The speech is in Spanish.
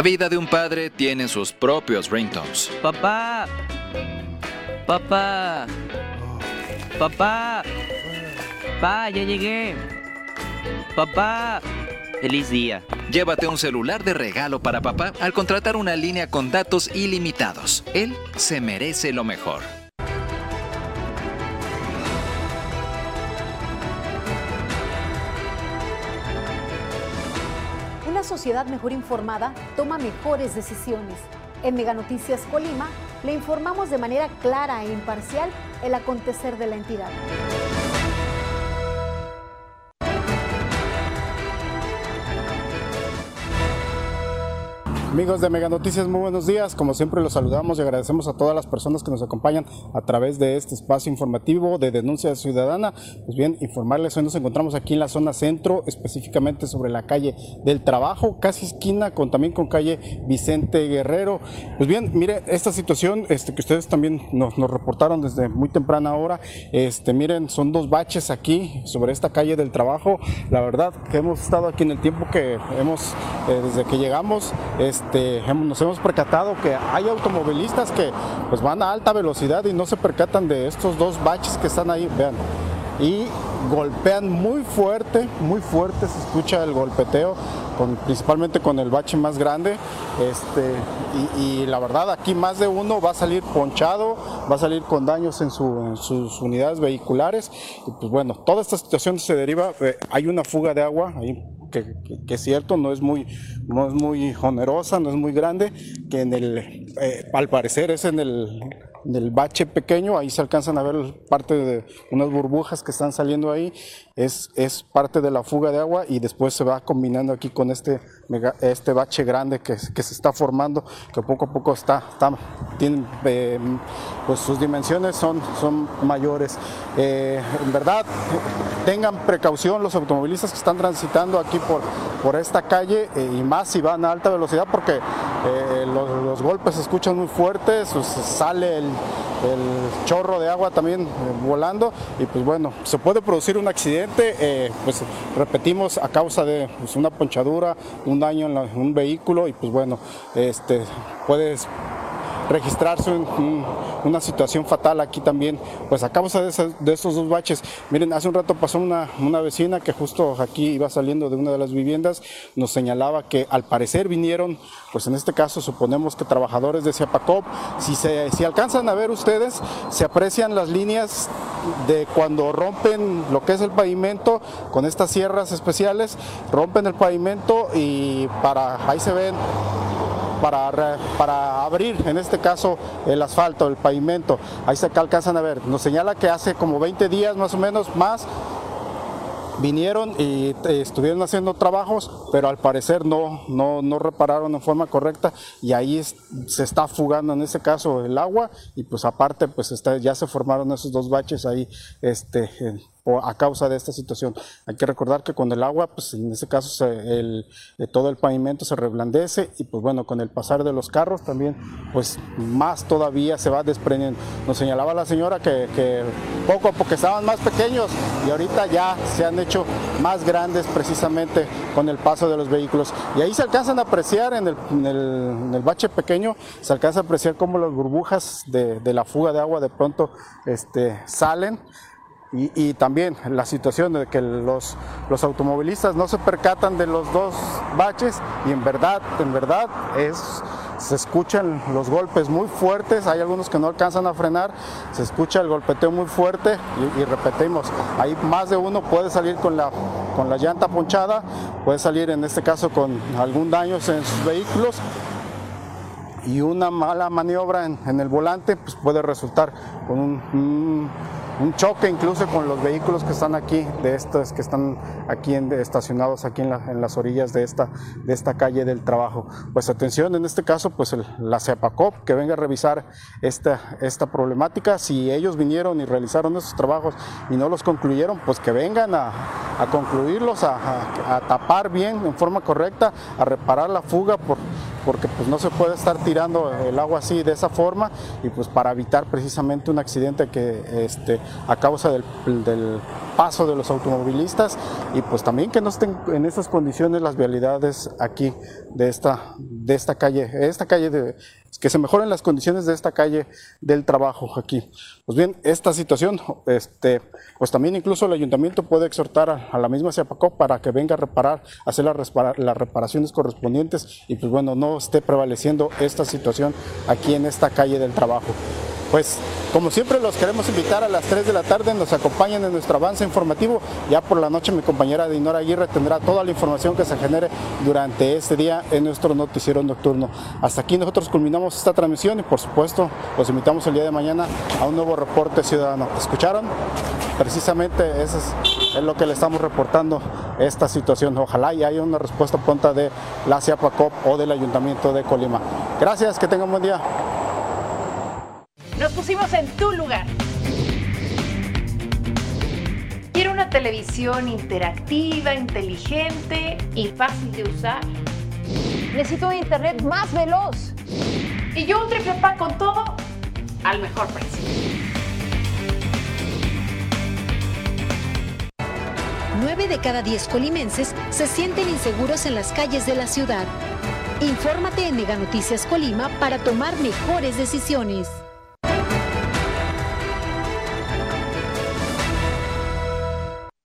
La vida de un padre tiene sus propios ringtones. Papá. Papá. Papá. Papá, ya llegué. Papá. Feliz día. Llévate un celular de regalo para papá al contratar una línea con datos ilimitados. Él se merece lo mejor. Una sociedad mejor informada toma mejores decisiones. En Mega Noticias Colima le informamos de manera clara e imparcial el acontecer de la entidad. Amigos de Mega Noticias, muy buenos días. Como siempre los saludamos y agradecemos a todas las personas que nos acompañan a través de este espacio informativo de denuncia ciudadana. Pues bien, informarles, hoy nos encontramos aquí en la zona centro, específicamente sobre la calle del Trabajo, casi esquina con también con calle Vicente Guerrero. Pues bien, mire, esta situación este, que ustedes también nos, reportaron desde muy temprana hora, este, miren, son dos baches aquí sobre esta calle del Trabajo. La verdad que hemos estado aquí en el tiempo que hemos, eh, desde que llegamos, este, nos hemos percatado que hay automovilistas que pues van a alta velocidad y no se percatan de estos dos baches que están ahí, vean. Y golpean muy fuerte, muy fuerte, se escucha el golpeteo, principalmente con el bache más grande. Este, y, la verdad, aquí más de uno va a salir ponchado, va a salir con daños en sus unidades vehiculares. Y pues bueno, toda esta situación se deriva, eh, hay una fuga de agua, ahí que, es cierto, no es muy, no es muy onerosa, no es muy grande, que en el, eh, al parecer es en el, bache pequeño, ahí se alcanzan a ver parte de unas burbujas que están saliendo ahí, es, es parte de la fuga de agua y después se va combinando aquí con este, este bache grande que, que, se está formando, que poco a poco está, está eh, pues sus dimensiones son, son mayores. Eh, en verdad, tengan precaución los automovilistas que están transitando aquí por, por esta calle y más si van a alta velocidad porque eh, los, golpes se escuchan muy fuertes, sale el, chorro de agua también eh, volando. Y pues bueno, se puede producir un accidente, pues repetimos a causa de pues, una ponchadura, un daño en, en, un vehículo. Y pues bueno, este, puedes registrarse un, un, una situación fatal aquí también, pues a causa de, esa, de, estos dos baches. Miren, hace un rato pasó una, vecina que justo aquí iba saliendo de una de las viviendas, nos señalaba que al parecer vinieron, pues en este caso suponemos que trabajadores de Ciapacop, si, se, si alcanzan a ver ustedes, se aprecian las líneas de cuando rompen lo que es el pavimento con estas sierras especiales, rompen el pavimento y para ahí se ven para, para abrir, en este caso, el asfalto, el pavimento. Ahí se alcanzan a ver. Nos señala que hace como 20 días más o menos más vinieron y estuvieron haciendo trabajos, pero al parecer no, no, no repararon en forma correcta y ahí se está fugando en ese caso el agua y pues aparte pues está, ya se formaron esos dos baches ahí este, a causa de esta situación. Hay que recordar que con el agua, pues en ese caso eh, todo el pavimento se reblandece y pues bueno, con el pasar de los carros también, pues más todavía se va desprendiendo. Nos señalaba la señora que, que poco poco estaban más pequeños y ahorita ya se han hecho más grandes precisamente con el paso de los vehículos. Y ahí se alcanzan a apreciar en el, en bache pequeño, se alcanza a apreciar cómo las burbujas de, de la fuga de agua de pronto este, salen. Y, también la situación de que los, los, automovilistas no se percatan de los dos baches y en verdad, en verdad es, se escuchan los golpes muy fuertes, hay algunos que no alcanzan a frenar, se escucha el golpeteo muy fuerte y, repetimos, ahí más de uno puede salir con la, con la llanta ponchada, puede salir en este caso con algún daño en sus vehículos. Y una mala maniobra en, el volante pues puede resultar con un un choque incluso con los vehículos que están aquí, de estos que están aquí en, estacionados aquí en, la, las orillas de esta, de esta calle del trabajo. Pues atención, en este caso, pues el, la CEPACOP que venga a revisar esta, esta problemática. Si ellos vinieron y realizaron esos trabajos y no los concluyeron, pues que vengan a, a concluirlos, a, a tapar bien en forma correcta, a reparar la fuga por porque pues no se puede estar tirando el agua así de esa forma y pues para evitar precisamente un accidente que este, a causa del, paso de los automovilistas y pues también que no estén en esas condiciones las vialidades aquí de esta, de esta calle, esta calle de, que se mejoren las condiciones de esta calle del trabajo aquí. Pues bien, esta situación, este, pues también incluso el ayuntamiento puede exhortar a, la misma CIAPACO para que venga a reparar, hacer las reparaciones correspondientes y pues bueno, no esté prevaleciendo esta situación aquí en esta calle del trabajo. Pues como siempre los queremos invitar a las 3 de la tarde, nos acompañen en nuestro avance informativo. Ya por la noche mi compañera Dinora Aguirre tendrá toda la información que se genere durante este día en nuestro noticiero nocturno. Hasta aquí nosotros culminamos esta transmisión y por supuesto los invitamos el día de mañana a un nuevo reporte ciudadano. ¿Escucharon? Precisamente eso es, lo que le estamos reportando esta situación. Ojalá y haya una respuesta pronta de la CIAPACOP o del Ayuntamiento de Colima. Gracias, que tengan buen día. Pusimos en tu lugar. Quiero una televisión interactiva, inteligente y fácil de usar. Necesito un internet más veloz. Y yo un triple pan con todo al mejor precio. Nueve de cada diez colimenses se sienten inseguros en las calles de la ciudad. Infórmate en Mega Noticias Colima para tomar mejores decisiones.